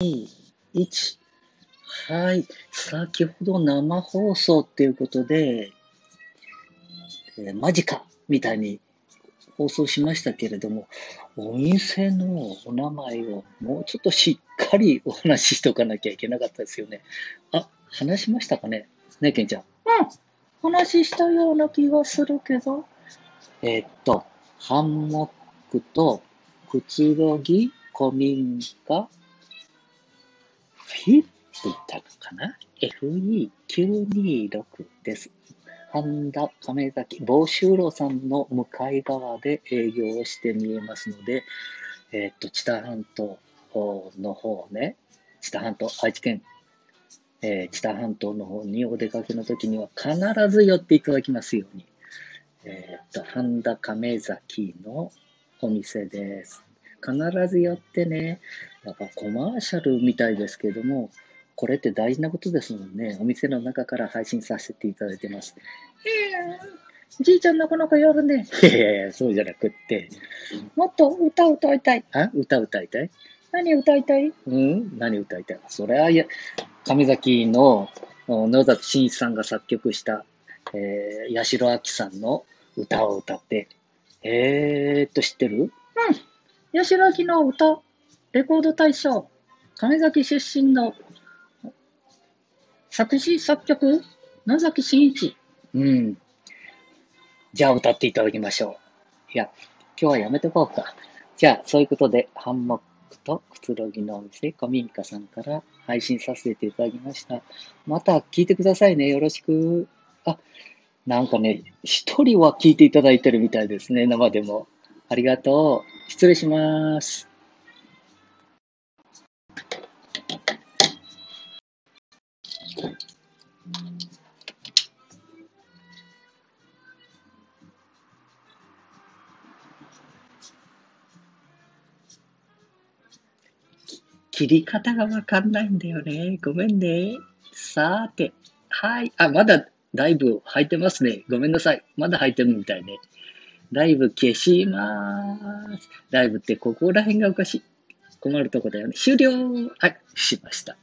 1。はい。先ほど生放送っていうことで、えー、マジかみたいに放送しましたけれども、お店のお名前をもうちょっとしっかりお話ししておかなきゃいけなかったですよね。あ、話しましたかね？ねけんちゃん。うん。話したような気がするけど。えー、っと、ハンモックとくつろぎ、古民家、フィップったかな ?FE926 です。半田亀崎、房州路さんの向かい側で営業をして見えますので、えー、っと、知多半島の方ね、知多半島、愛知県、えー、知多半島の方にお出かけの時には必ず寄っていただきますように。えー、っと、半田亀崎のお店です。必ず寄ってね、なんかコマーシャルみたいですけども、これって大事なことですもんね。お店の中から配信させていただいてます。えー、じいちゃんなかなかやるね。いやいや、そうじゃなくって。もっと歌歌いたい。あ歌歌いたい？何歌いたい？うん何歌いたい？それは、いや、亀崎の野崎真一さんが作曲した、えー、八代亜紀さんの歌を歌って、えーっと、知ってる？八代亜紀の歌、レコード大賞、亀崎出身の作詞作曲、野崎真一。うん。じゃあ歌っていただきましょう。いや、今日はやめてこうか。じゃあ、そういうことで、ハンモックとくつろぎのお店、コミンカさんから配信させていただきました。また聞いてくださいね。よろしく。あ、なんかね、一人は聞いていただいてるみたいですね。生でも。ありがとう。失礼します。切り方がわかんないんだよね。ごめんね。さーて。はい。あ、まだだいぶ入ってますね。ごめんなさい。まだ入ってるみたいね。ライブ消しまーす。ライブってここら辺がおかしい。困るとこだよね。終了はい、しました。